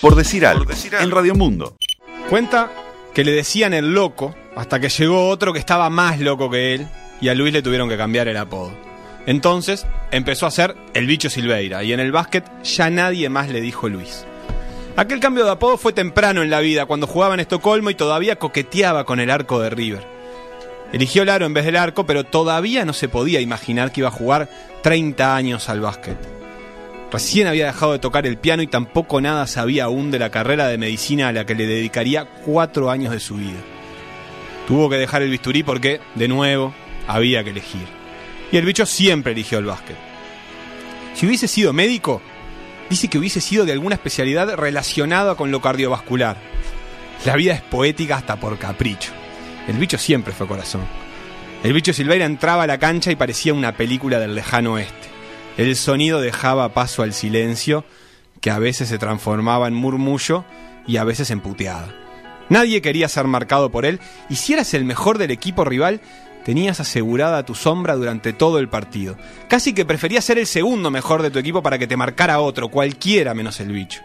Por decir algo, en Radio Mundo. Cuenta que le decían el loco hasta que llegó otro que estaba más loco que él y a Luis le tuvieron que cambiar el apodo. Entonces empezó a ser el bicho Silveira y en el básquet ya nadie más le dijo Luis. Aquel cambio de apodo fue temprano en la vida, cuando jugaba en Estocolmo y todavía coqueteaba con el arco de River. Eligió el aro en vez del arco, pero todavía no se podía imaginar que iba a jugar 30 años al básquet. Recién había dejado de tocar el piano y tampoco nada sabía aún de la carrera de medicina a la que le dedicaría cuatro años de su vida. Tuvo que dejar el bisturí porque, de nuevo, había que elegir. Y el bicho siempre eligió el básquet. Si hubiese sido médico, dice que hubiese sido de alguna especialidad relacionada con lo cardiovascular. La vida es poética hasta por capricho. El bicho siempre fue corazón. El bicho Silveira entraba a la cancha y parecía una película del lejano oeste. El sonido dejaba paso al silencio, que a veces se transformaba en murmullo y a veces en puteada. Nadie quería ser marcado por él, y si eras el mejor del equipo rival, tenías asegurada tu sombra durante todo el partido. Casi que preferías ser el segundo mejor de tu equipo para que te marcara otro, cualquiera menos el bicho.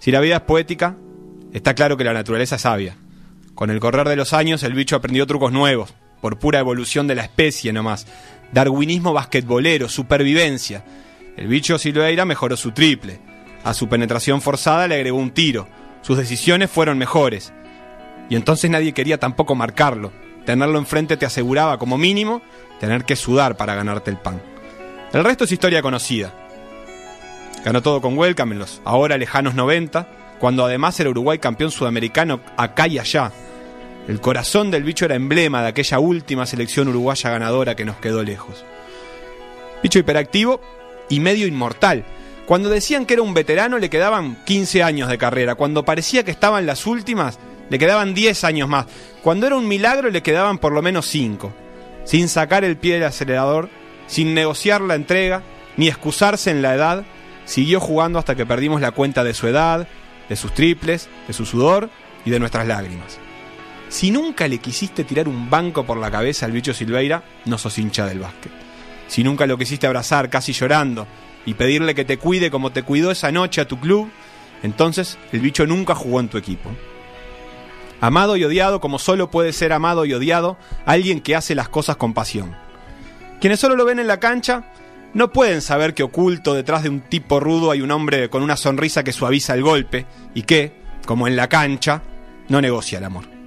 Si la vida es poética, está claro que la naturaleza es sabia. Con el correr de los años, el bicho aprendió trucos nuevos, por pura evolución de la especie nomás. Darwinismo basquetbolero, supervivencia. El bicho Silveira mejoró su triple. A su penetración forzada le agregó un tiro. Sus decisiones fueron mejores. Y entonces nadie quería tampoco marcarlo. Tenerlo enfrente te aseguraba, como mínimo, tener que sudar para ganarte el pan. El resto es historia conocida. Ganó todo con Welcome en los ahora lejanos 90, cuando además era Uruguay campeón sudamericano acá y allá. El corazón del bicho era emblema de aquella última selección uruguaya ganadora que nos quedó lejos. Bicho hiperactivo y medio inmortal. Cuando decían que era un veterano le quedaban 15 años de carrera. Cuando parecía que estaban las últimas, le quedaban 10 años más. Cuando era un milagro le quedaban por lo menos 5. Sin sacar el pie del acelerador, sin negociar la entrega, ni excusarse en la edad, siguió jugando hasta que perdimos la cuenta de su edad, de sus triples, de su sudor y de nuestras lágrimas. Si nunca le quisiste tirar un banco por la cabeza al bicho Silveira, no sos hincha del básquet. Si nunca lo quisiste abrazar casi llorando y pedirle que te cuide como te cuidó esa noche a tu club, entonces el bicho nunca jugó en tu equipo. Amado y odiado como solo puede ser amado y odiado alguien que hace las cosas con pasión. Quienes solo lo ven en la cancha no pueden saber que oculto detrás de un tipo rudo hay un hombre con una sonrisa que suaviza el golpe y que, como en la cancha, no negocia el amor.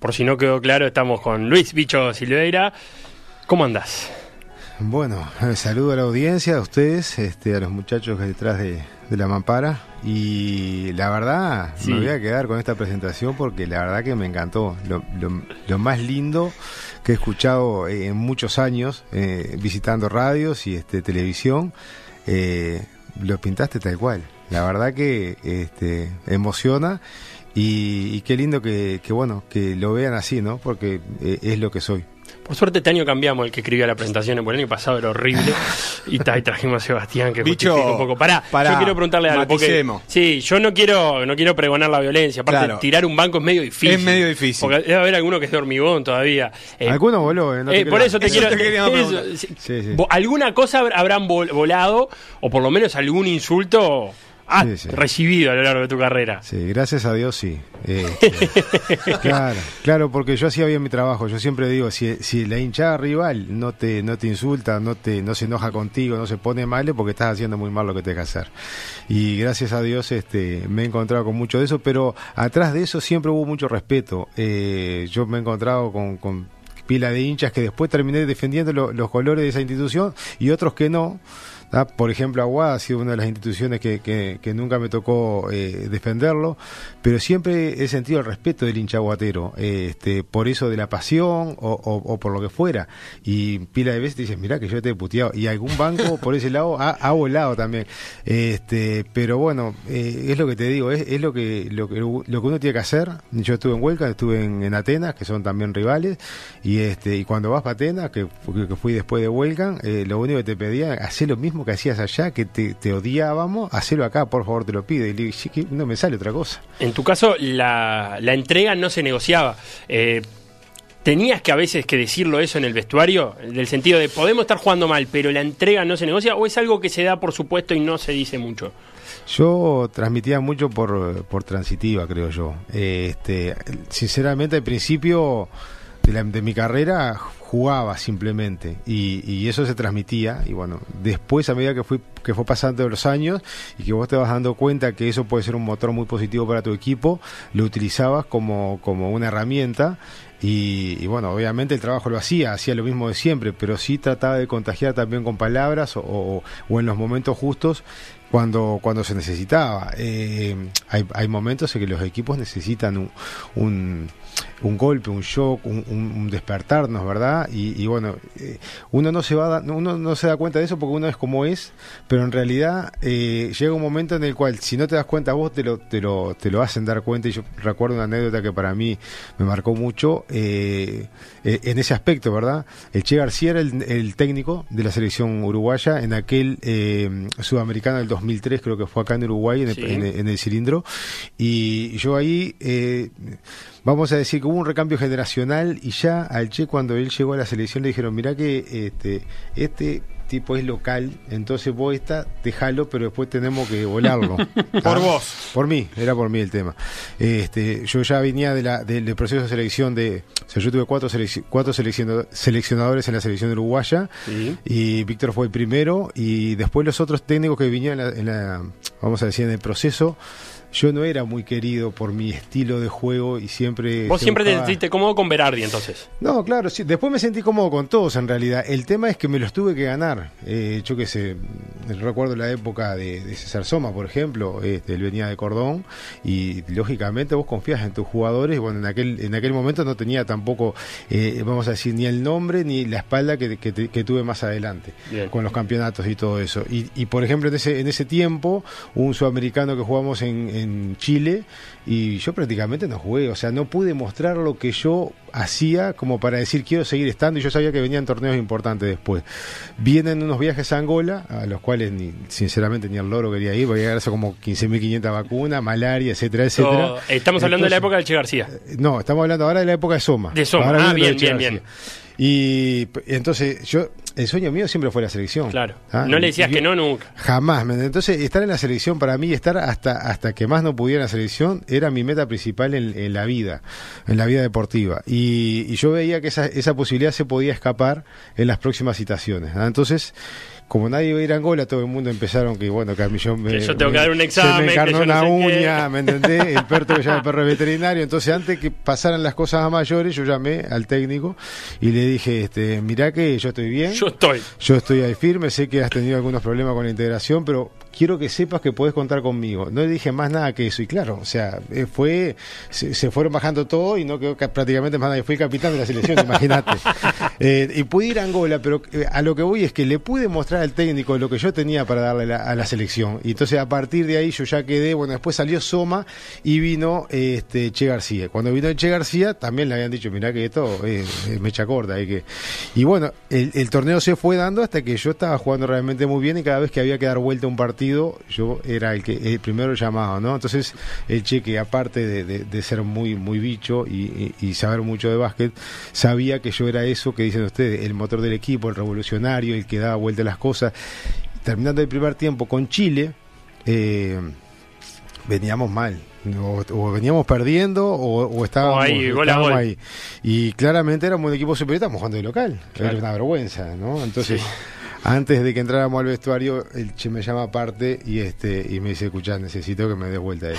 Por si no quedó claro, estamos con Luis Bicho Silveira. ¿Cómo andás? Bueno, eh, saludo a la audiencia, a ustedes, este, a los muchachos que detrás de, de la mampara. Y la verdad, Sí. me voy a quedar con esta presentación porque la verdad que me encantó. Lo, lo- lo más lindo que he escuchado eh, en muchos años, eh, visitando radios y este, televisión, eh, lo pintaste tal cual. La verdad que este, emociona y, y qué lindo que, que, bueno, que lo vean así, ¿no? Porque eh, es lo que soy. Por suerte este año cambiamos el que escribía la presentación, porque el año pasado era horrible. y, ta, y trajimos a Sebastián que Bicho, un poco. Pará, pará, yo quiero preguntarle algo. Porque, sí, yo no quiero, no quiero pregonar la violencia. Aparte, Claro. tirar un banco es medio difícil. Es medio difícil. Porque debe haber alguno que es de hormigón todavía. Eh, Algunos voló, ¿eh? No te eh, por eso te Eso quiero. te queríamos eso, preguntar. sí. Sí, sí. Vo- Alguna cosa habr- habrán vol- volado, o por lo menos algún insulto has Sí, sí. recibido a lo largo de tu carrera. Sí, gracias a Dios sí. Este, claro, claro, porque yo hacía bien mi trabajo. Yo siempre digo, si, si la hinchada rival no te, no te insulta, no te, no se enoja contigo, no se pone mal, es porque estás haciendo muy mal lo que te que hacer. Y gracias a Dios, este, me he encontrado con mucho de eso, pero atrás de eso siempre hubo mucho respeto. Eh, yo me he encontrado con, con pila de hinchas que después terminé defendiendo lo- los colores de esa institución y otros que no. ¿Tá? Por ejemplo, Aguada ha sido una de las instituciones que, que- nunca me tocó eh, defenderlo, pero siempre he sentido el respeto del hincha aguatero, este, por eso de la pasión o, o- por lo que fuera. Y pila de veces te dicen, mirá que yo te he puteado. Y algún banco por ese lado ha, ha volado también. Este, pero bueno, eh, es lo que te digo, es, es lo, que, lo, que, lo que uno tiene que hacer. Yo estuve en Huelca, estuve en, en Atenas, que son también rivales, y este y cuando vas para Atenas, que, que fui después de Huelca, eh, lo único que te pedía, hacer lo mismo que hacías allá, que te, te odiábamos, hacerlo acá, por favor, te lo pido. Y le digo, "Sí, que no me sale otra cosa. En tu caso, la, la entrega no se negociaba. Eh, ¿Tenías que a veces que decirlo eso en el vestuario? Del sentido de podemos estar jugando mal, pero la entrega no se negocia, o es algo que se da por supuesto y no se dice mucho? Yo transmitía mucho por, por transitiva, creo yo. Este, sinceramente, al principio de, mi carrera jugaba simplemente. Y, eso se transmitía y bueno después a medida que fui que fue pasando los años y que vos te vas dando cuenta que eso puede ser un motor muy positivo para tu equipo lo utilizabas como, como una herramienta. Y, y bueno obviamente el trabajo lo hacía hacía lo mismo de siempre pero sí trataba de contagiar también con palabras o, o- o en los momentos justos cuando, cuando se necesitaba. Eh, hay, hay momentos en que los equipos necesitan un, un, golpe, un shock, un, un- despertarnos, ¿verdad? Y, y bueno, eh, uno no se va da- uno no se da cuenta de eso porque uno es como es, pero en realidad eh, llega un momento en el cual si no te das cuenta vos te lo, te lo, te lo hacen dar cuenta y yo recuerdo una anécdota que para mí me marcó mucho eh, eh, en ese aspecto, ¿verdad? El Che García era el, el técnico de la selección uruguaya en aquel sudamericano del 2003, creo que fue acá en Uruguay, en el, Sí. en en el cilindro. Y yo ahí, eh, vamos a decir que hubo un recambio generacional y ya al Che cuando él llegó a la selección le dijeron, mira que este, este tipo es local, entonces vos esta, dejalo, pero después tenemos que volarlo. Por vos. Por mí, era por mí el tema. Este, yo ya venía de la, del, del proceso de selección de, o sea, yo tuve cuatro, selec- cuatro selecciona- seleccionadores en la selección uruguaya Sí. y Víctor fue el primero y después los otros técnicos que vinieron en la, en la- vamos a decir, en el proceso. Yo no era muy querido por mi estilo de juego y siempre... Vos siempre te sentiste cómodo con Berardi entonces. no, claro, sí. Después me sentí cómodo con todos en realidad. El tema es que me los tuve que ganar. Eh, yo qué sé, recuerdo la época de, de César Soma, por ejemplo. Este, él venía de Cordón y lógicamente vos confías en tus jugadores. Bueno, en aquel, en aquel momento no tenía tampoco, eh, vamos a decir, ni el nombre ni la espalda que, que, que tuve más adelante Bien. con los campeonatos y todo eso. Y, y, por ejemplo, en ese, en ese tiempo, un sudamericano que jugamos en, en Chile y yo prácticamente no jugué, o sea, no pude mostrar lo que yo hacía como para decir quiero seguir estando y yo sabía que venían torneos importantes después. Vienen unos viajes a Angola, a los cuales ni, sinceramente ni el loro quería ir, porque llegar como 15.500 vacunas, malaria, etcétera, etcétera. Estamos hablando de la época del Che García. no, estamos hablando ahora de la época de Soma. De Soma. Ah, bien, bien, García. Y entonces, yo, el sueño mío siempre fue la selección. Claro. ¿Ah? No le decías que no nunca. Jamás. Entonces, estar en la selección para mí, estar hasta hasta que más no pudiera en la selección, era mi meta principal en, en la vida, en la vida deportiva. Y, y yo veía que esa, esa posibilidad se podía escapar en las próximas citaciones. ¿ah? Entonces, como nadie iba a ir a Angola, todo el mundo empezaron que, bueno, que a mí yo me. Que yo tengo me- que dar un se examen, me que encarnó yo no una sé qué. uña, ¿me entendés? El perro que llama el perro veterinario. Entonces, antes que pasaran las cosas a mayores, yo llamé al técnico y le dije, este, mirá que yo estoy bien. Yo estoy. Yo estoy ahí firme, sé que has tenido algunos problemas con la integración, pero quiero que sepas que podés contar conmigo. No le dije más nada que eso. Y claro, o sea, eh, fue, se, se fueron bajando todo y no quedó ca- prácticamente más nadie. Fui capitán de la selección, imagínate. Eh, y pude ir a Angola, pero eh, a lo que voy es que le pude mostrar al técnico lo que yo tenía para darle la- a la selección. Y entonces a partir de ahí yo ya quedé, bueno, después salió Soma y vino este Che García. Cuando vino Che García también le habían dicho, mirá que esto eh, es mecha corta. hay que... Y bueno, el, el torneo se fue dando hasta que yo estaba jugando realmente muy bien y cada vez que había que dar vuelta un partido, yo era el que el primero llamado, ¿no? Entonces el Che que aparte de, de- de ser muy muy bicho y, y- y saber mucho de básquet, sabía que yo era eso que dicen ustedes, el motor del equipo, el revolucionario, el que daba vuelta a las cosas. Terminando el primer tiempo con Chile, eh, veníamos mal. O, o veníamos perdiendo o, o estábamos, ahí, gol a estábamos gol. ahí. Y claramente éramos un equipo superior, estábamos jugando de local. Claro. Era una vergüenza, ¿no? Entonces, antes de que entráramos al vestuario, el che me llama aparte y este y me dice, escuchá, necesito que me des vuelta a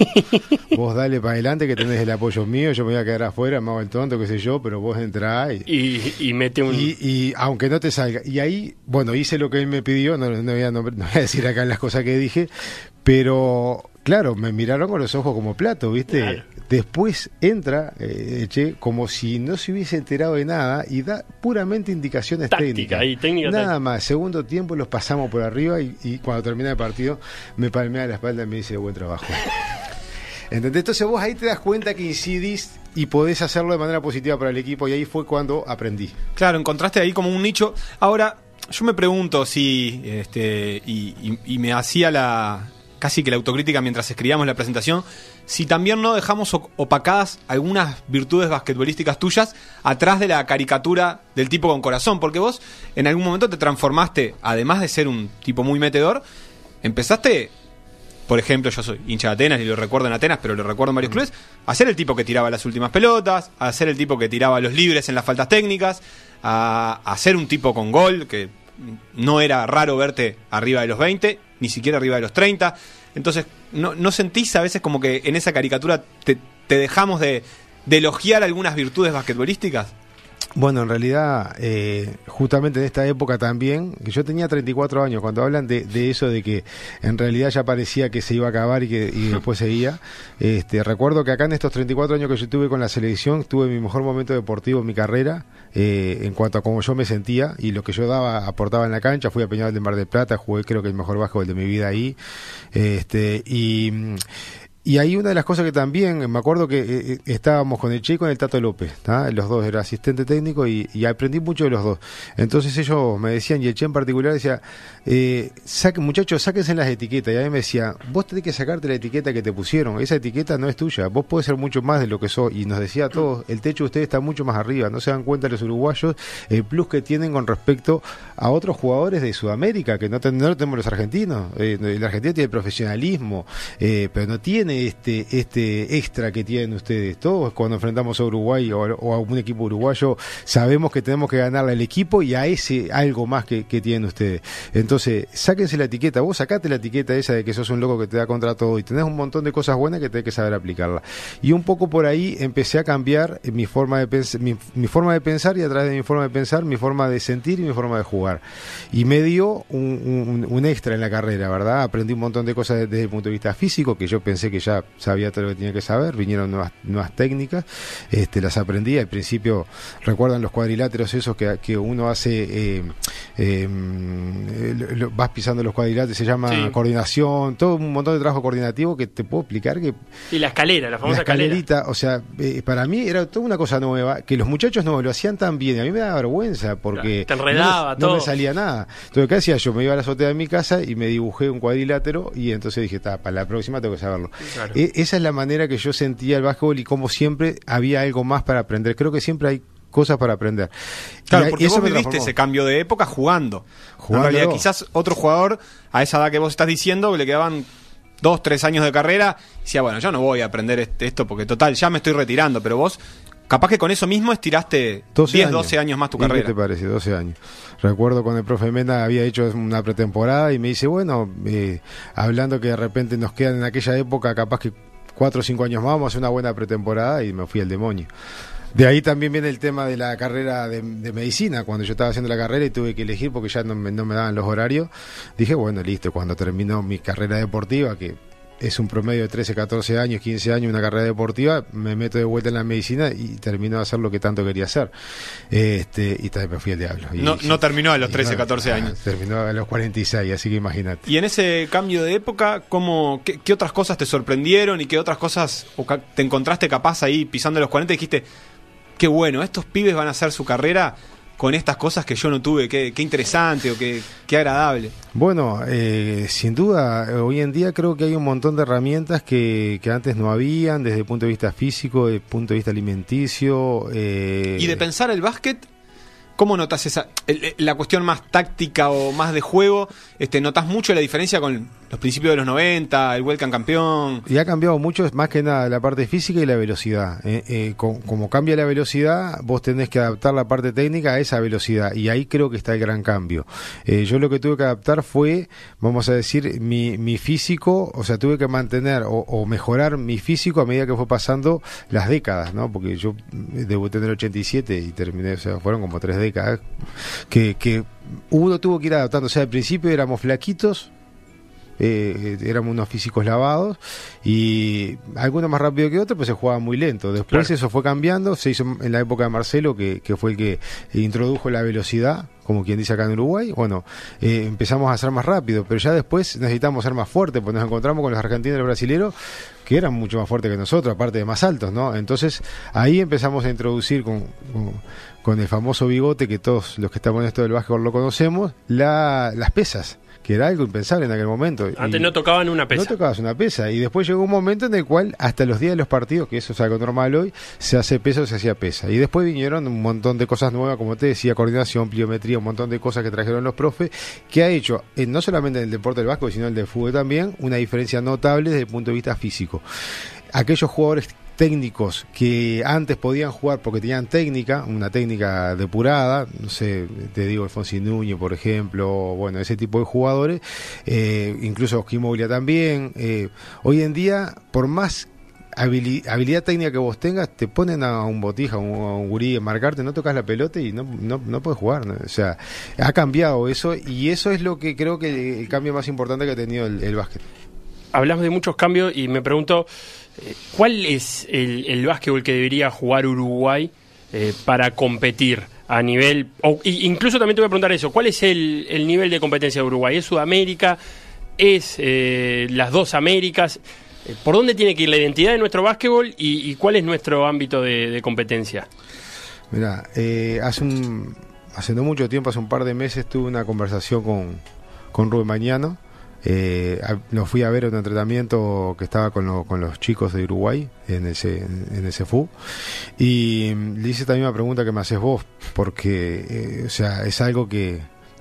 vos dale para adelante que tenés el apoyo mío, yo me voy a quedar afuera, me hago el tonto, qué sé yo, pero vos entrá y, Y, y mete un. y, y aunque no te salga. Y ahí, bueno, hice lo que él me pidió, no, no voy, a, nombr- no voy a decir acá las cosas que dije, pero claro, me miraron con los ojos como plato, ¿viste? Claro. Después entra eh, Che como si no se hubiese enterado de nada y da puramente indicaciones Táctica, técnicas. ahí, técnica, nada táctica. más. Segundo tiempo los pasamos por arriba y, y cuando termina el partido me palmea la espalda y me dice buen trabajo. ¿Entendés? Entonces vos ahí te das cuenta que incidís y podés hacerlo de manera positiva para el equipo y ahí fue cuando aprendí. Claro, encontraste ahí como un nicho. Ahora, yo me pregunto si, este, y, y- y me hacía la, casi que la autocrítica mientras escribíamos la presentación, si también no dejamos opacadas algunas virtudes basquetbolísticas tuyas atrás de la caricatura del tipo con corazón, porque vos en algún momento te transformaste, además de ser un tipo muy metedor, empezaste por ejemplo, yo soy hincha de Atenas y lo recuerdo en Atenas, pero lo recuerdo en varios mm. clubes, a ser el tipo que tiraba las últimas pelotas, a ser el tipo que tiraba los libres en las faltas técnicas, a, a ser un tipo con gol, que no era raro verte arriba de los 20, ni siquiera arriba de los 30. Entonces, ¿no, no sentís a veces como que en esa caricatura te, dejamos de, de elogiar algunas virtudes basquetbolísticas? Bueno, en realidad, eh, justamente en esta época también, que yo tenía 34 años, cuando hablan de, eso de que en realidad ya parecía que se iba a acabar y que y después seguía, este, recuerdo que acá en estos 34 años que yo tuve con la selección, tuve mi mejor momento deportivo en mi carrera, eh, en cuanto a cómo yo me sentía y lo que yo daba, aportaba en la cancha, fui a Peñarol de Mar del Plata, jugué creo que el mejor básquetbol de mi vida ahí, este, y y ahí una de las cosas que también, me acuerdo que eh, eh, estábamos con el Che y con el Tato López, los dos, era asistente técnico y, aprendí mucho de los dos. Entonces ellos me decían, y el Che en particular decía, eh, muchachos, sáquense las etiquetas. Y a mí me decía, vos tenés que sacarte la etiqueta que te pusieron, esa etiqueta no es tuya, vos podés ser mucho más de lo que sos. Y nos decía a todos, el techo de ustedes está mucho más arriba, no se dan cuenta los uruguayos el plus que tienen con respecto a otros jugadores de Sudamérica, que no, no tenemos los argentinos. Eh, la Argentina tiene profesionalismo, pero no tiene este, este extra que tienen ustedes. Todos cuando enfrentamos a Uruguay o, a un equipo uruguayo sabemos que tenemos que ganarle al equipo y a ese algo más que, tienen ustedes. Entonces, sáquense la etiqueta, vos sacate la etiqueta esa de que sos un loco que te da contra todo y tenés un montón de cosas buenas que tenés que saber aplicarla. Y un poco por ahí empecé a cambiar mi forma de, mi, forma de pensar y a través de mi forma de pensar, mi forma de sentir y mi forma de jugar. Y me dio un, extra en la carrera, ¿verdad? Aprendí un montón de cosas desde el punto de vista físico que yo pensé que ya sabía todo lo que tenía que saber, vinieron nuevas, nuevas técnicas, este, las aprendí, al principio recuerdan los cuadriláteros esos que, que uno hace, eh, eh, vas pisando los cuadriláteros, se llama coordinación, todo un montón de trabajo coordinativo que te puedo explicar que... Y la escalera, la famosa escalerita, o sea, eh, para mí era toda una cosa nueva, que los muchachos no lo hacían tan bien, a mí me daba vergüenza porque te enredaba, no, me salía nada. Entonces, ¿qué hacía yo? Me iba a la azotea de mi casa y me dibujé un cuadrilátero y entonces dije, para la próxima tengo que saberlo. E, esa es la manera que yo sentía el básquetbol y como siempre había algo más para aprender. Creo que siempre hay cosas para aprender. Claro, porque eso vos viviste ese cambio de época jugando. jugando. En realidad, quizás otro jugador, a esa edad que vos estás diciendo, le quedaban dos, tres años de carrera, y decía, bueno, yo no voy a aprender este, esto porque total, ya me estoy retirando, pero vos Capaz que con eso mismo estiraste 10, 12 años más tu carrera. ¿Qué te parece? 12 años. Recuerdo cuando el profe Mena había hecho una pretemporada y me dice, bueno, eh, hablando que de repente nos quedan en aquella época capaz que cuatro o cinco años más, vamos a hacer una buena pretemporada y me fui al demonio. De ahí también viene el tema de la carrera de, medicina. Cuando yo estaba haciendo la carrera y tuve que elegir porque ya no me, no me daban los horarios, dije, bueno, listo, cuando termino mi carrera deportiva, que es un promedio de 13, 14 años, 15 años, una carrera deportiva, me meto de vuelta en la medicina y termino de hacer lo que tanto quería hacer. Este, y también me fui al diablo. no, no terminó a los 13, 14 años. Terminó a los 46, así que imagínate. Y en ese cambio de época, ¿cómo, qué, otras cosas te sorprendieron y qué otras cosas te encontraste capaz ahí pisando los 40 y dijiste, qué bueno, estos pibes van a hacer su carrera con estas cosas que yo no tuve. Qué, interesante o qué, qué agradable. Bueno, eh, sin duda, hoy en día creo que hay un montón de herramientas que, que antes no habían, desde el punto de vista físico, desde el punto de vista alimenticio. Eh, y de pensar el básquet ¿Cómo notas esa la cuestión más táctica o más de juego? Este, ¿Notas mucho la diferencia con los principios de los 90, el Welcome campeón? Y ha cambiado mucho, más que nada, la parte física y la velocidad. Eh, eh, como cambia la velocidad, vos tenés que adaptar la parte técnica a esa velocidad. Y ahí creo que está el gran cambio. Eh, yo lo que tuve que adaptar fue, vamos a decir, mi, mi físico, o sea, tuve que mantener o, mejorar mi físico a medida que fue pasando las décadas, ¿no? Porque yo debuté en el 87 y terminé, o sea, fueron como tres décadas que, que uno tuvo que ir adaptando. O sea, al principio éramos flaquitos, eh, éramos unos físicos lavados y algunos más rápido que otros, pues se jugaba muy lento. Después eso fue cambiando, se hizo en la época de Marcelo, que, que, fue el que introdujo la velocidad como quien dice acá en Uruguay, bueno, eh, empezamos a ser más rápido, pero ya después necesitamos ser más fuertes, pues nos encontramos con los argentinos y los brasileños que eran mucho más fuertes que nosotros, aparte de más altos, ¿no? Entonces ahí empezamos a introducir con, con, el famoso bigote que todos los que estamos en esto del básquetbol lo conocemos, la, las pesas que era algo impensable en aquel momento. Antes no tocaban una pesa. No tocabas una pesa. Y después llegó un momento en el cual, hasta los días de los partidos, que eso es algo normal hoy, se hace peso, se hacía pesa. Y después vinieron un montón de cosas nuevas, como te decía, coordinación, pliometría, un montón de cosas que trajeron los profes, que ha hecho, eh, no solamente en el deporte del básquet, sino en el del fútbol también, una diferencia notable desde el punto de vista físico. Aquellos jugadores técnicos que antes podían jugar porque tenían técnica, una técnica depurada, no sé, te digo Alfonsín Núñez, por ejemplo, bueno, ese tipo de jugadores, eh, incluso Osquimoglia también. Eh, hoy en día, por más habilidad técnica que vos tengas, te ponen a un botija, a un, gurí a marcarte, no tocas la pelota y no, no, no puedes jugar. O sea, ha cambiado eso y eso es lo que creo que el cambio más importante que ha tenido el básquet. Hablamos de muchos cambios y me pregunto, ¿Cuál es el, básquetbol que debería jugar Uruguay eh, para competir a nivel... O, incluso también te voy a preguntar eso, ¿cuál es el, nivel de competencia de Uruguay? ¿Es Sudamérica? ¿Es eh, las dos Américas? Eh, ¿Por dónde tiene que ir la identidad de nuestro básquetbol y, cuál es nuestro ámbito de, competencia? Mira, hace, un, hace no mucho tiempo, hace un par de meses, tuve una conversación con, con Rubén Mañano eh, lo fui a ver en un entrenamiento que estaba con, con los chicos de Uruguay en ese, en ese FU y le hice también una pregunta que me haces vos porque eh, o sea es algo que,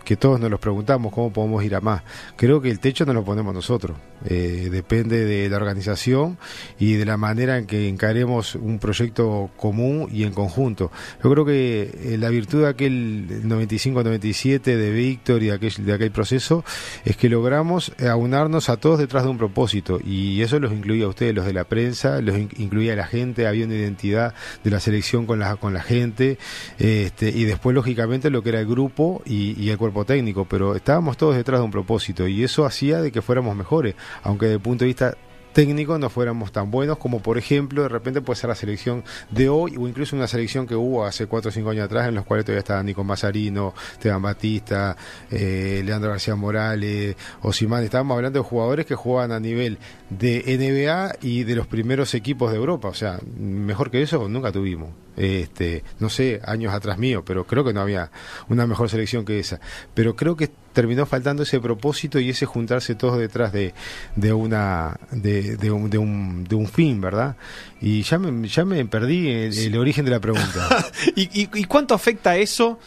que todos nos los preguntamos cómo podemos ir a más. Creo que el techo no lo ponemos nosotros, eh, depende de la organización y de la manera en que encaremos un proyecto común y en conjunto. Yo creo que eh, la virtud de aquel 95-97 de Víctor y de aquel, de aquel proceso es que logramos aunarnos a todos detrás de un propósito. Y eso los incluía a ustedes, los de la prensa, los incluía la gente, había una identidad de la selección con la, con la gente este, y después lógicamente lo que era el grupo y el cuerpo técnico, pero estábamos todos detrás de un propósito y eso hacía de que fuéramos mejores, aunque desde el punto de vista técnico no fuéramos tan buenos como por ejemplo de repente puede ser la selección de hoy o incluso una selección que hubo hace 4 o 5 años atrás en los cuales todavía estaban Nico Mazarino, Esteban Batista, eh, Leandro García Morales, Osimán, estábamos hablando de jugadores que jugaban a nivel de NBA y de los primeros equipos de Europa, o sea, mejor que eso nunca tuvimos. Este, no sé, años atrás mío, pero creo que no había una mejor selección que esa. Pero creo que terminó faltando ese propósito y ese juntarse todos detrás de, de una de, un, de, un, de un fin, ¿verdad? Y ya me, ya me perdí el, origen de la pregunta. ¿Y, y, y cuánto afecta eso?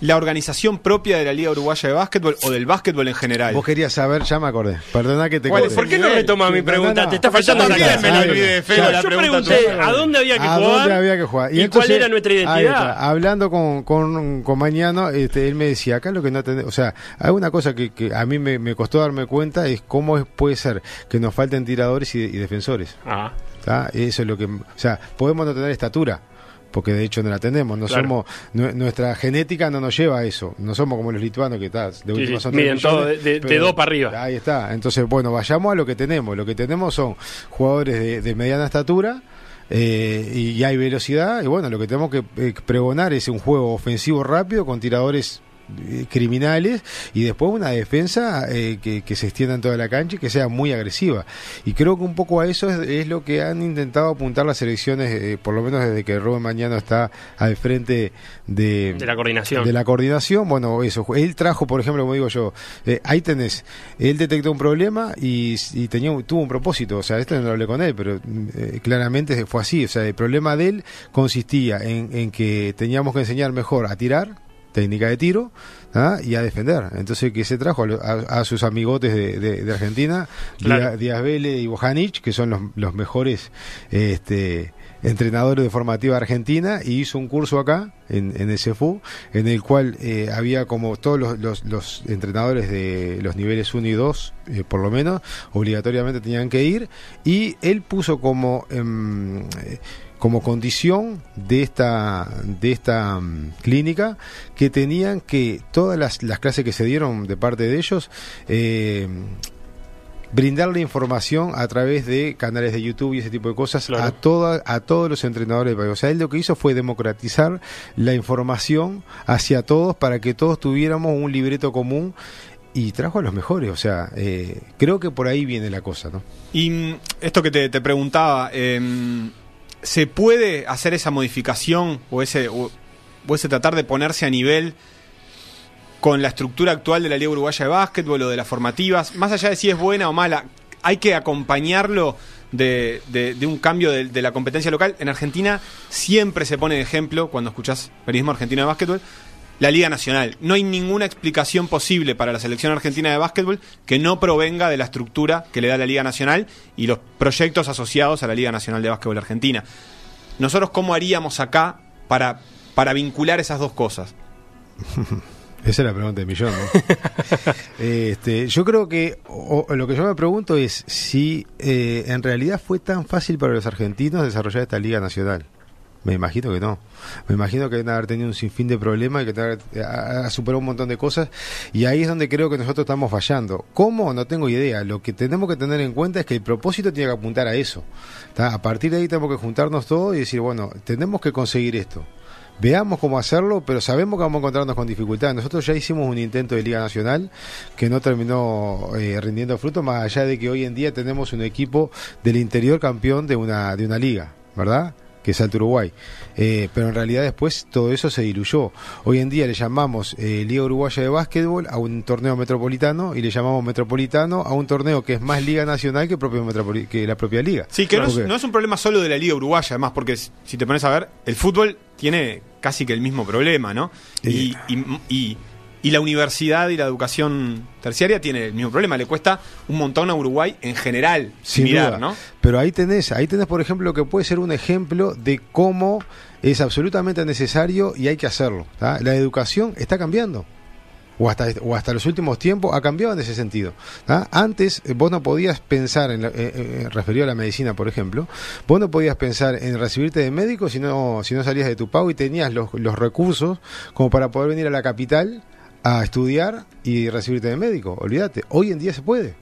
La organización propia de la Liga Uruguaya de Básquetbol o del básquetbol en general. Vos querías saber, ya me acordé. Perdona que te ¿Por qué no me toma mi pregunta? Te está faltando la Me la olvidé, Yo pregunté a dónde había que jugar. Dónde había que jugar. ¿Y, cuál era nuestra identidad? Hablando con, con, con Mañano, este, él me decía, acá lo que no tenemos, o sea, hay una cosa que, que a mí me, me, costó darme cuenta es cómo puede ser que nos falten tiradores y, defensores. Ah. Eso es lo que, o sea, podemos no tener estatura, porque de hecho no la tenemos, no somos nuestra genética no nos lleva a eso, no somos como los lituanos que están de última son Miren, todo de, dos para arriba. Ahí está, entonces bueno, vayamos a lo que tenemos, lo que tenemos son jugadores de, mediana estatura, eh, y, hay velocidad y bueno lo que tenemos que eh, pregonar es un juego ofensivo rápido con tiradores criminales y después una defensa eh, que, se extienda en toda la cancha y que sea muy agresiva. Y creo que un poco a eso es, lo que han intentado apuntar las elecciones, eh, por lo menos desde que Rubén Mañana está al frente de, la coordinación. De la coordinación, bueno, eso. Él trajo, por ejemplo, como digo yo, ahí tenés, él detectó un problema y, tenía, tuvo un propósito. O sea, esto no lo hablé con él, pero claramente fue así. O sea, el problema de él consistía en, en que teníamos que enseñar mejor a tirar técnica de tiro ¿ah? y a defender. Entonces, que se trajo a, sus amigotes de, Argentina, Díaz, Vélez y Bojanic, que son los, los mejores este, entrenadores de formativa argentina, y hizo un curso acá, en, en SFU, en el cual eh, había como todos los, los, entrenadores de los niveles 1 y 2, eh, por lo menos, obligatoriamente tenían que ir, y él puso como... Em, como condición de esta, de esta mm, clínica que tenían que todas las, las, clases que se dieron de parte de ellos eh, brindarle información a través de canales de YouTube y ese tipo de cosas a, toda, a todos los entrenadores del país. O sea, él lo que hizo fue democratizar la información hacia todos para que todos tuviéramos un libreto común y trajo a los mejores. O sea, eh, creo que por ahí viene la cosa, ¿no? Y mm, esto que te, preguntaba, em, ¿se puede hacer esa modificación o ese, o ese tratar de ponerse a nivel con la estructura actual de la Liga Uruguaya de Básquetbol o de las formativas, más allá de si es buena o mala, hay que acompañarlo de, un cambio de, la competencia local. En Argentina siempre se pone de ejemplo, cuando escuchás periodismo argentino de básquetbol, la Liga Nacional. No hay ninguna explicación posible para la selección argentina de básquetbol que no provenga de la estructura que le da la Liga Nacional y los proyectos asociados a la Liga Nacional de Básquetbol Argentina. Nosotros, ¿cómo haríamos acá para, para vincular esas dos cosas? Esa es la pregunta de millón, ¿no? este, yo creo que lo que yo me pregunto es si eh, en realidad fue tan fácil para los argentinos desarrollar esta liga nacional. Me imagino que no. Me imagino que deben haber tenido un sinfín de problemas y que ha superado un montón de cosas. Y ahí es donde creo que nosotros estamos fallando. ¿Cómo? No tengo idea. Lo que tenemos que tener en cuenta es que el propósito tiene que apuntar a eso. A partir de ahí tenemos que juntarnos todos y decir, bueno, tenemos que conseguir esto veamos cómo hacerlo, pero sabemos que vamos a encontrarnos con dificultades. Nosotros ya hicimos un intento de Liga Nacional que no terminó eh, rindiendo fruto, más allá de que hoy en día tenemos un equipo del interior campeón de una, de una liga, ¿verdad? Que es Alto Uruguay. Eh, pero en realidad después todo eso se diluyó. Hoy en día le llamamos eh, Liga Uruguaya de Básquetbol a un torneo metropolitano y le llamamos metropolitano a un torneo que es más Liga Nacional que, propio que la propia liga. Sí, que no, es, un problema solo de la Liga Uruguaya, además, porque si te pones a ver, el fútbol tiene casi que el mismo problema, ¿no? y, y y la universidad y la educación terciaria tiene el mismo problema, le cuesta un montón a Uruguay en general Sin mirar, ¿no? Pero ahí tenés, ahí tenés por ejemplo que puede ser un ejemplo de cómo es absolutamente necesario y hay que hacerlo. La educación está cambiando. O hasta, o hasta los últimos tiempos ha cambiado en ese sentido. Antes eh, vos no podías pensar, en eh, eh, referido a la medicina por ejemplo, vos no podías pensar en recibirte de médico si no, si no salías de tu pago y tenías los, los recursos como para poder venir a la capital a estudiar y recibirte de médico. Olvídate, hoy en día se puede.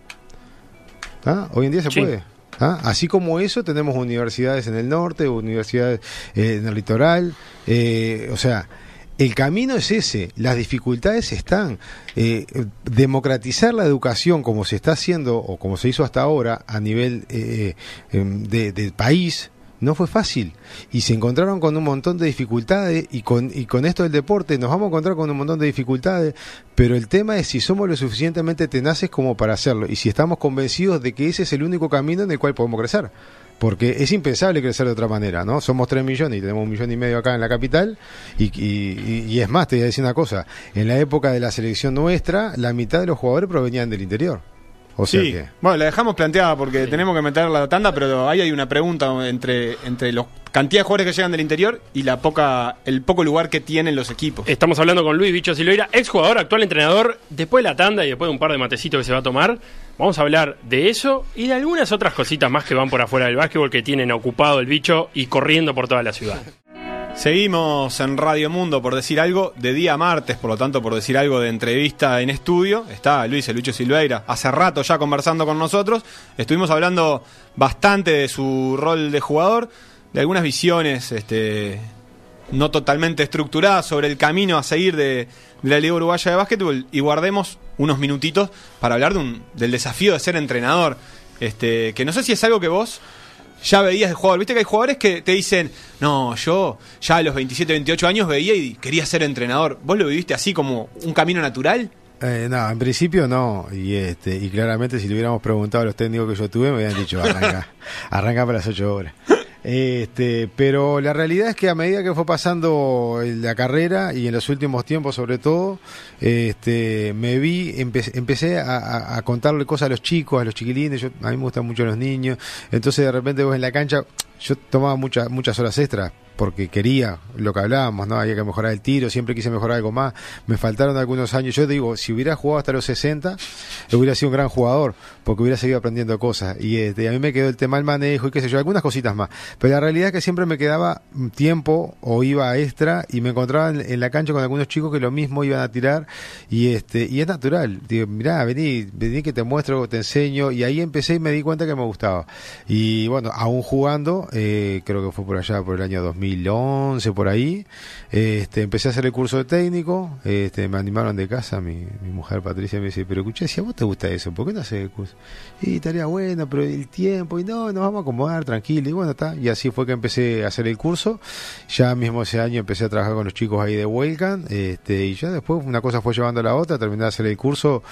¿Ah? Hoy en día se puede. ¿Ah? Así como eso, tenemos universidades en el norte, universidades eh, en el litoral. Eh, o sea, el camino es ese, las dificultades están. Eh, democratizar la educación como se está haciendo o como se hizo hasta ahora a nivel em, de, del país, no fue fácil y se encontraron con un montón de dificultades y con, y con esto del deporte nos vamos a encontrar con un montón de dificultades, pero el tema es si somos lo suficientemente tenaces como para hacerlo y si estamos convencidos de que ese es el único camino en el cual podemos crecer. Porque es impensable crecer de otra manera, ¿no? Somos tres millones y tenemos un millón y medio acá en la capital. Y, y, y es más, te voy a decir una cosa. En la época de la selección nuestra, la mitad de los jugadores provenían del interior sí. Bueno, la dejamos planteada porque tenemos que meter la tanda, pero ahí hay una pregunta entre, entre los cantidad de jugadores que llegan del interior y la poca el poco lugar que tienen los equipos. Estamos hablando con Luis Bicho Silveira, exjugador, actual entrenador. Después de la tanda y después de un par de matecitos que se va a tomar, vamos a hablar de eso y de algunas otras cositas más que van por afuera del básquetbol que tienen ocupado el bicho y corriendo por toda la ciudad. Seguimos en Radio Mundo por decir algo de día martes, por lo tanto por decir algo de entrevista en estudio. Está Luis Lucho Silveira, hace rato ya conversando con nosotros. Estuvimos hablando bastante de su rol de jugador, de algunas visiones este, no totalmente estructuradas sobre el camino a seguir de, la Liga Uruguaya de Básquetbol y guardemos unos minutitos para hablar de un, del desafío de ser entrenador. Este, que no sé si es algo que vos ya veías de jugador. Viste que hay jugadores que te dicen, no, yo ya a los 27, 28 años veía y quería ser entrenador. ¿Vos lo viviste así como un camino natural? Eh, no, en principio no. Y este y claramente si le hubiéramos preguntado a los técnicos que yo tuve, me habían dicho, arranca, arranca para las 8 horas. Este, pero la realidad es que a medida que fue pasando la carrera y en los últimos tiempos sobre todo, este, me vi, empecé, a, contarle cosas a los chicos, a los chiquilines, a mí me gustan mucho los niños, entonces de repente vos en la cancha, yo tomaba muchas muchas horas extras porque quería lo que hablábamos, ¿no? Había que mejorar el tiro, siempre quise mejorar algo más. Me faltaron algunos años. Yo digo, si hubiera jugado hasta los 60, hubiera sido un gran jugador, porque hubiera seguido aprendiendo cosas. Y este, a mí me quedó el tema del manejo y qué sé yo, algunas cositas más. Pero la realidad es que siempre me quedaba tiempo o iba extra y me encontraba en, la cancha con algunos chicos que lo mismo iban a tirar y este y es natural. Digo, mirá, vení, vení que te muestro, te enseño y ahí empecé y me di cuenta que me gustaba. Y bueno, aún jugando, eh, creo que fue por allá por el año 2011 por ahí, este, empecé a hacer el curso de técnico, este, me animaron de casa, mi, mi mujer Patricia me dice, pero escuché, si a vos te gusta eso, ¿por qué no haces el curso? Y estaría bueno, pero el tiempo, y no, nos vamos a acomodar, tranquilo, y bueno, está, y así fue que empecé a hacer el curso, ya mismo ese año empecé a trabajar con los chicos ahí de Welcome, este, y ya después una cosa fue llevando a la otra, terminé de hacer el curso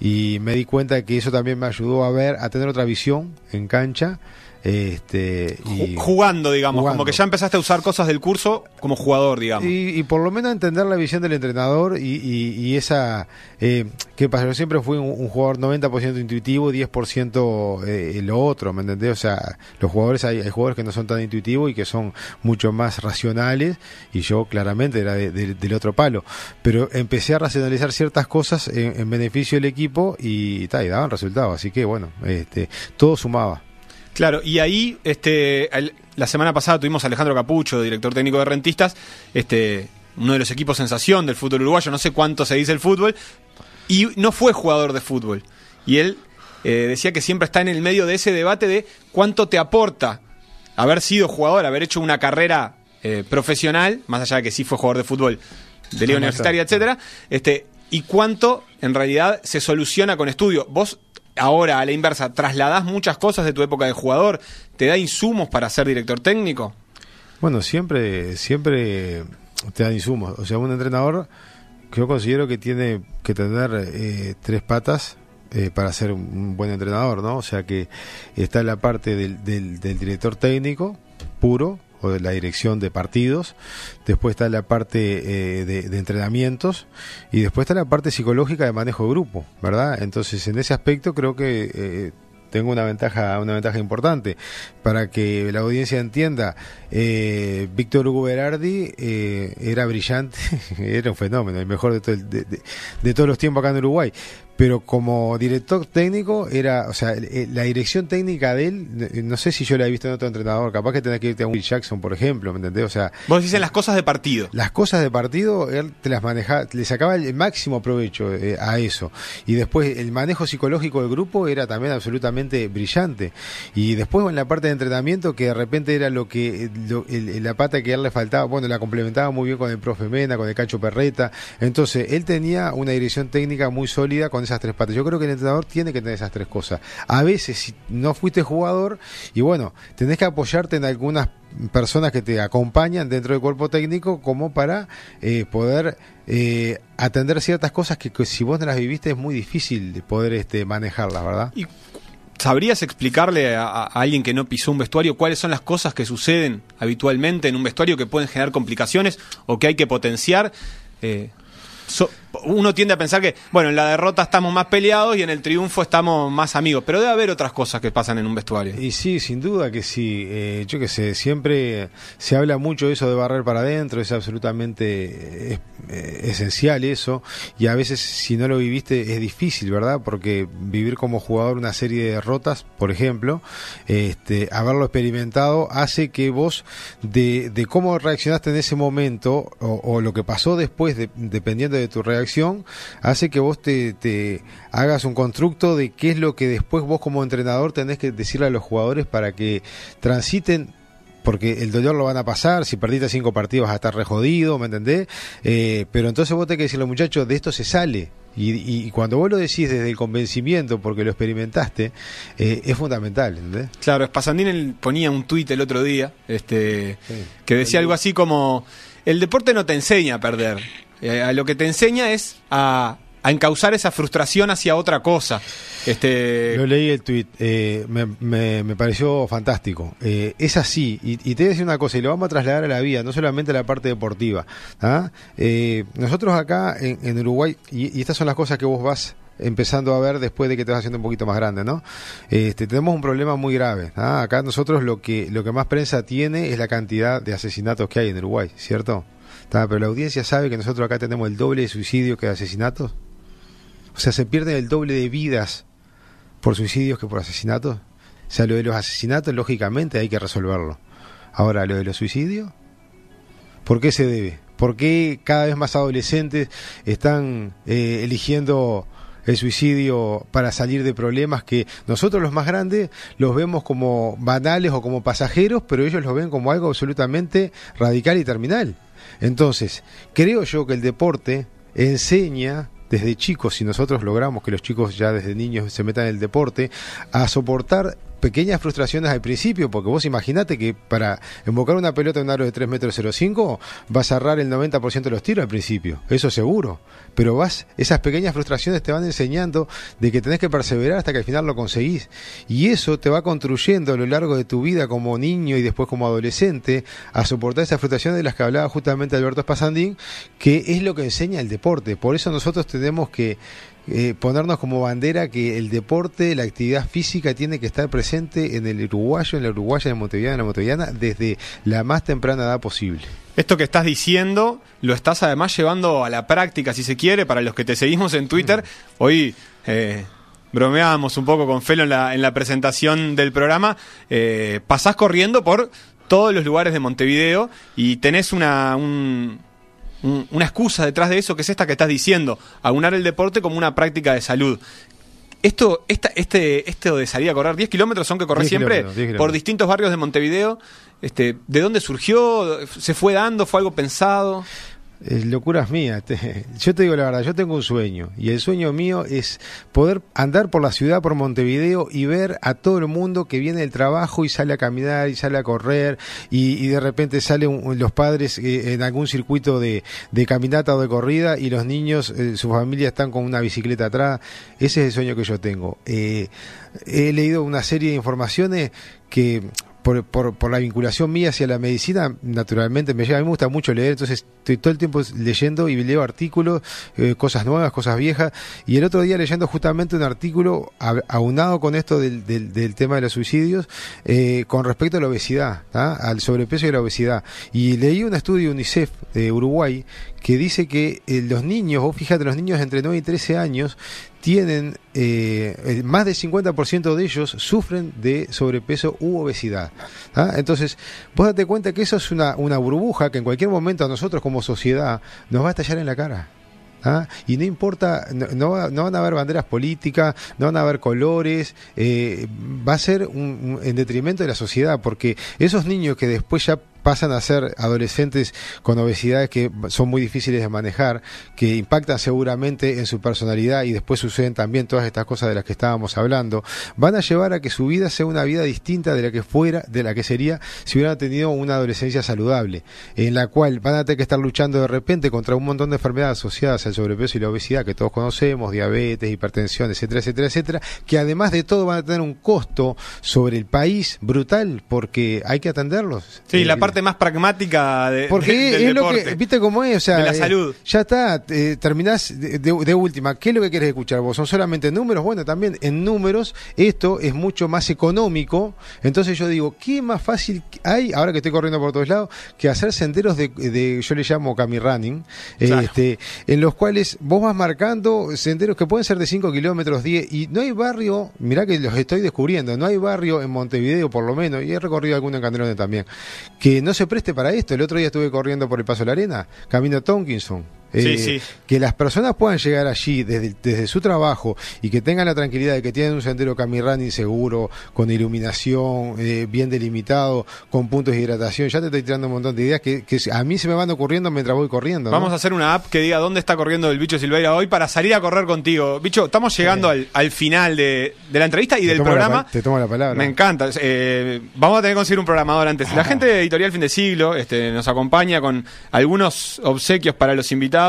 y me di cuenta que eso también me ayudó a ver, a tener otra visión en cancha, este, y jugando, digamos, como que ya empezaste a usar cosas del curso como jugador, digamos. Y, por lo menos entender la visión del entrenador y, esa... Eh, ¿Qué pasa? Yo siempre fui un, jugador 90% intuitivo, 10% eh, lo otro, ¿me entendés? O sea, los jugadores, hay, jugadores que no son tan intuitivos y que son mucho más racionales y yo claramente era del otro palo. Pero empecé a racionalizar ciertas cosas en, beneficio del equipo y, y daban resultados. Así que bueno, este, todo sumaba. Claro, y ahí, este, la semana pasada tuvimos a Alejandro Capucho, director técnico de Rentistas, este, uno de los equipos sensación del fútbol uruguayo, no sé cuánto se dice el fútbol, y no fue jugador de fútbol. Y él eh, decía que siempre está en el medio de ese debate de cuánto te aporta haber sido jugador, haber hecho una carrera eh, profesional, más allá de que sí fue jugador de fútbol de Liga Universitaria, etcétera, este, y cuánto en realidad se soluciona con estudio. Vos ahora a la inversa, trasladás muchas cosas de tu época de jugador, te da insumos para ser director técnico? Bueno, siempre, siempre te da insumos. O sea, un entrenador que yo considero que tiene que tener eh, tres patas eh, para ser un buen entrenador, ¿no? O sea que está la parte del, del director técnico puro, o de la dirección de partidos, después está la parte eh, de, entrenamientos y después está la parte psicológica de manejo de grupo, ¿verdad? Entonces, en ese aspecto creo que eh, tengo una ventaja, una ventaja importante para que la audiencia entienda. Eh, Víctor Hugo Berardi era brillante, era un fenómeno, el mejor de, de, todos los tiempos acá en Uruguay pero como director técnico era, o sea, eh, la dirección técnica de él, no sé si yo la he visto en otro entrenador, capaz que tenés que irte a un Jackson, por ejemplo, ¿me entendés? O sea, vos dices las cosas de partido. Las cosas de partido, él te las manejaba, le sacaba el máximo provecho eh, a eso. Y después el manejo psicológico del grupo era también absolutamente brillante. Y después en la parte de entrenamiento, que de repente era lo que, la pata que a él le faltaba, bueno, la complementaba muy bien con el profe Mena, con el Cacho Perreta. Entonces, él tenía una dirección técnica muy sólida con esas tres patas. Yo creo que el entrenador tiene que tener esas tres cosas. A veces, si no fuiste jugador, y bueno, tenés que apoyarte en algunas personas que te acompañan dentro del cuerpo técnico como para eh, poder eh, atender ciertas cosas que, si vos no las viviste es muy difícil de poder este, manejarlas, ¿verdad? ¿Y ¿Sabrías explicarle a, alguien que no pisó un vestuario cuáles son las cosas que suceden habitualmente en un vestuario que pueden generar complicaciones o que hay que potenciar? Eh, uno tiende a pensar que, bueno, en la derrota estamos más peleados y en el triunfo estamos más amigos, pero debe haber otras cosas que pasan en un vestuario. Y sí, sin duda que sí. Eh, yo que sé, siempre se habla mucho de eso de barrer para adentro, es absolutamente eh, esencial eso, y a veces si no lo viviste es difícil, ¿verdad? Porque vivir como jugador una serie de derrotas, por ejemplo, este, haberlo experimentado hace que vos, de, cómo reaccionaste en ese momento, o, lo que pasó después, dependiendo de tu reacción, hace que vos te, hagas un constructo de qué es lo que después vos como entrenador tenés que decirle a los jugadores para que transiten porque el dolor lo van a pasar, si perdiste cinco partidos vas a estar re jodido, ¿me entendés? Eh, pero entonces vos tenés que decirle, muchachos, de esto se sale. Y, cuando vos lo decís desde el convencimiento, porque lo experimentaste, eh, es fundamental, ¿entendés? Claro, Spasandín ponía un tuit el otro día, este, que decía algo así como, el deporte no te enseña a perder, eh, lo que te enseña es a, a encauzar esa frustración hacia otra cosa. Este... Lo leí el tweet, eh, me, me, pareció fantástico. Eh, es así, y, te voy a decir una cosa, y lo vamos a trasladar a la vida, no solamente a la parte deportiva. ¿ah? nosotros acá en, Uruguay, y, estas son las cosas que vos vas empezando a ver después de que te vas haciendo un poquito más grande, ¿no? Este, tenemos un problema muy grave. ¿ah? Acá nosotros lo que, lo que más prensa tiene es la cantidad de asesinatos que hay en Uruguay, ¿cierto? Pero la audiencia sabe que nosotros acá tenemos el doble de suicidios que de asesinatos. O sea, se pierden el doble de vidas por suicidios que por asesinatos. O sea, lo de los asesinatos, lógicamente, hay que resolverlo. Ahora, lo de los suicidios, ¿por qué se debe? ¿Por qué cada vez más adolescentes están eh, eligiendo el suicidio para salir de problemas que nosotros los más grandes los vemos como banales o como pasajeros, pero ellos los ven como algo absolutamente radical y terminal. Entonces, creo yo que el deporte enseña desde chicos, si nosotros logramos que los chicos ya desde niños se metan en el deporte, a soportar pequeñas frustraciones al principio, porque vos imaginate que para invocar una pelota en un aro de 3 metros 05 vas a cerrar el 90% de los tiros al principio, eso seguro. Pero vas, esas pequeñas frustraciones te van enseñando de que tenés que perseverar hasta que al final lo conseguís. Y eso te va construyendo a lo largo de tu vida como niño y después como adolescente a soportar esas frustraciones de las que hablaba justamente Alberto Espasandín, que es lo que enseña el deporte. Por eso nosotros tenemos que eh, ponernos como bandera que el deporte, la actividad física tiene que estar presente en el uruguayo, en la uruguaya, en la montevideana, en la montevideana, desde la más temprana edad posible. Esto que estás diciendo lo estás además llevando a la práctica, si se quiere, para los que te seguimos en Twitter. Mm. Hoy eh, bromeábamos un poco con Felo en la, en la presentación del programa. Eh, pasás corriendo por todos los lugares de Montevideo y tenés una, un, una excusa detrás de eso, que es esta que estás diciendo, aunar el deporte como una práctica de salud. Esto, esta, este, esto de salir a correr 10 kilómetros son que corres siempre por distintos barrios de Montevideo. Este, ¿De dónde surgió? ¿Se fue dando? ¿Fue algo pensado? Eh, locuras mías. yo te digo la verdad, yo tengo un sueño y el sueño mío es poder andar por la ciudad, por Montevideo y ver a todo el mundo que viene del trabajo y sale a caminar y sale a correr y, de repente salen los padres eh, en algún circuito de, caminata o de corrida y los niños, eh, su familia están con una bicicleta atrás. Ese es el sueño que yo tengo. he leído una serie de informaciones que por, por, por, la vinculación mía hacia la medicina, naturalmente me llega. A mí me gusta mucho leer, entonces estoy todo el tiempo leyendo y leo artículos, eh, cosas nuevas, cosas viejas. Y el otro día leyendo justamente un artículo aunado con esto del, del, tema de los suicidios, eh, con respecto a la obesidad, al sobrepeso y la obesidad. Y leí un estudio de UNICEF de Uruguay que dice que eh, los niños, vos fíjate, los niños entre 9 y 13 años tienen, eh, más del 50% de ellos sufren de sobrepeso u obesidad. ¿ah? Entonces, vos date cuenta que eso es una, una burbuja que en cualquier momento a nosotros como sociedad nos va a estallar en la cara. ¿Ah? y no importa, no, no, van a haber banderas políticas, no van a haber colores, eh, va a ser un, en detrimento de la sociedad, porque esos niños que después ya pasan a ser adolescentes con obesidades que son muy difíciles de manejar, que impactan seguramente en su personalidad y después suceden también todas estas cosas de las que estábamos hablando, van a llevar a que su vida sea una vida distinta de la que fuera, de la que sería si hubieran tenido una adolescencia saludable, en la cual van a tener que estar luchando de repente contra un montón de enfermedades asociadas al sobrepeso y la obesidad que todos conocemos, diabetes, hipertensión, etcétera, etcétera, etcétera, que además de todo van a tener un costo sobre el país brutal porque hay que atenderlos. Sí, la parte más pragmática de, Porque es lo que, viste cómo es, o sea, de la eh, salud. ya está, eh, terminás de, última. ¿Qué es lo que quieres escuchar vos? ¿Son solamente números? Bueno, también en números esto es mucho más económico. Entonces yo digo, ¿qué más fácil hay, ahora que estoy corriendo por todos lados, que hacer senderos de, yo le llamo cami running, este, en los cuales vos vas marcando senderos que pueden ser de 5 kilómetros, 10, y no hay barrio, mirá que los estoy descubriendo, no hay barrio en Montevideo por lo menos, y he recorrido alguno en Candelones también, que no se preste para esto. El otro día estuve corriendo por el Paso de la Arena, camino a Tonkinson. Eh, que las personas puedan llegar allí desde, desde, su trabajo y que tengan la tranquilidad de que tienen un sendero camirrani seguro, con iluminación, eh, bien delimitado, con puntos de hidratación. Ya te estoy tirando un montón de ideas que, a mí se me van ocurriendo mientras voy corriendo. Vamos a hacer una app que diga dónde está corriendo el bicho Silveira hoy para salir a correr contigo. Bicho, estamos llegando al, final de, la entrevista y del programa. te tomo la palabra. Me encanta. Eh, vamos a tener que conseguir un programador antes. La gente de Editorial Fin de Siglo este, nos acompaña con algunos obsequios para los invitados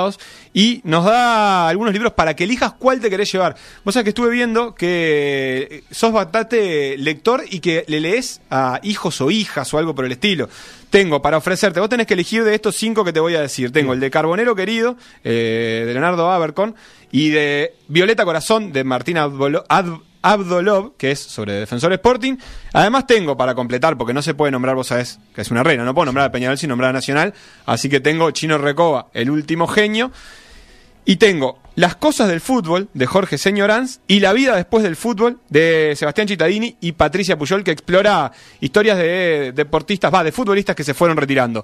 y nos da algunos libros para que elijas cuál te querés llevar. Vos sabés que estuve viendo que sos bastante lector y que le lees a hijos o hijas o algo por el estilo. Tengo para ofrecerte, vos tenés que elegir de estos cinco que te voy a decir. Tengo el de Carbonero Querido, eh, de Leonardo Abercon, y de Violeta Corazón, de Martina Abdolov, que es sobre Defensor Sporting. Además tengo para completar, porque no se puede nombrar, vos sabés, que es una reina, no puedo nombrar a Peñarol sin nombrar a Nacional, así que tengo Chino Recoba, el último genio, y tengo Las cosas del fútbol, de Jorge Señoranz, y La vida después del fútbol, de Sebastián Cittadini y Patricia Puyol, que explora historias de deportistas, va, de futbolistas que se fueron retirando.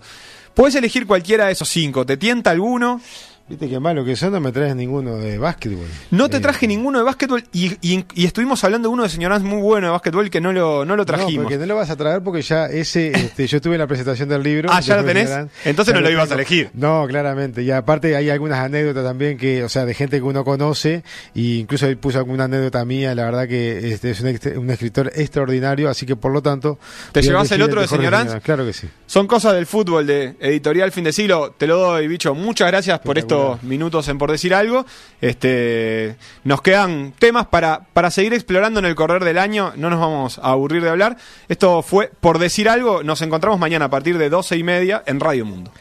Puedes elegir cualquiera de esos cinco, ¿te tienta alguno? Viste qué malo que son, no me traes ninguno de básquetbol. No te eh, traje ninguno de básquetbol y, estuvimos hablando de uno de señoras muy bueno de básquetbol que no lo, no lo trajimos. No, porque no lo vas a traer porque ya ese, este, yo estuve en la presentación del libro. ah, ya lo tenés. Entonces no lo ibas a elegir. No, claramente. Y aparte hay algunas anécdotas también que, o sea, de gente que uno conoce e incluso él puso alguna anécdota mía. La verdad que este es un, escritor extraordinario, así que por lo tanto. ¿Te llevas el otro de señoras? Claro que sí. Son cosas del fútbol de editorial fin de siglo. Te lo doy, bicho. Muchas gracias por minutos en por decir algo. Este, nos quedan temas para, para seguir explorando en el correr del año. No nos vamos a aburrir de hablar. Esto fue por decir algo. Nos encontramos mañana a partir de 12 y media en Radio Mundo.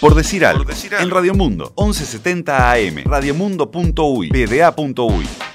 Por decir algo, en Radio Mundo, 1170 AM, radiomundo.uy, pda.uy.